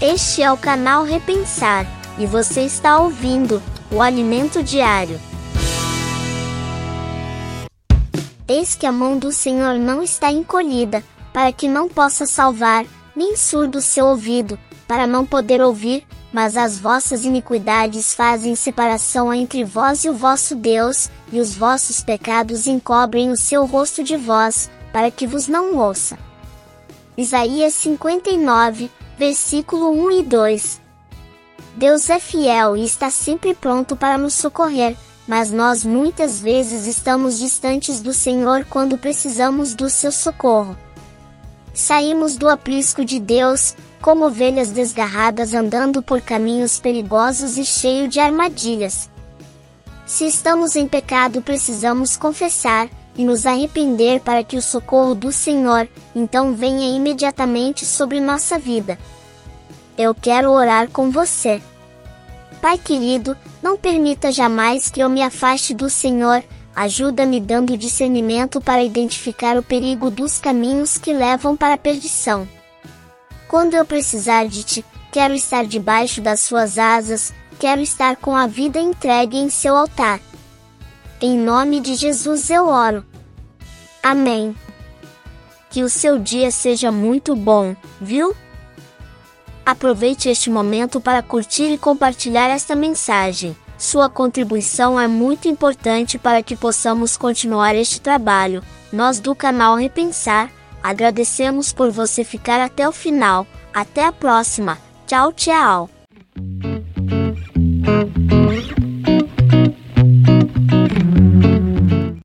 Este é o canal Repensar e você está ouvindo o Alimento Diário. Eis que a mão do Senhor não está encolhida, para que não possa salvar, nem surdo seu ouvido, para não poder ouvir, mas as vossas iniquidades fazem separação entre vós e o vosso Deus, e os vossos pecados encobrem o seu rosto de vós, para que vos não ouça. Isaías 59, versículo 1 e 2. Deus é fiel e está sempre pronto para nos socorrer, mas nós muitas vezes estamos distantes do Senhor quando precisamos do seu socorro. Saímos do aprisco de Deus, como ovelhas desgarradas andando por caminhos perigosos e cheios de armadilhas. Se estamos em pecado, precisamos confessar e nos arrepender para que o socorro do Senhor, então venha imediatamente sobre nossa vida. Eu quero orar com você. Pai querido, não permita jamais que eu me afaste do Senhor, ajuda-me dando discernimento para identificar o perigo dos caminhos que levam para a perdição. Quando eu precisar de ti, quero estar debaixo das suas asas, quero estar com a vida entregue em seu altar. Em nome de Jesus eu oro. Amém. Que o seu dia seja muito bom, viu? Aproveite este momento para curtir e compartilhar esta mensagem. Sua contribuição é muito importante para que possamos continuar este trabalho. Nós do canal Repensar, agradecemos por você ficar até o final. Até a próxima. Tchau, tchau.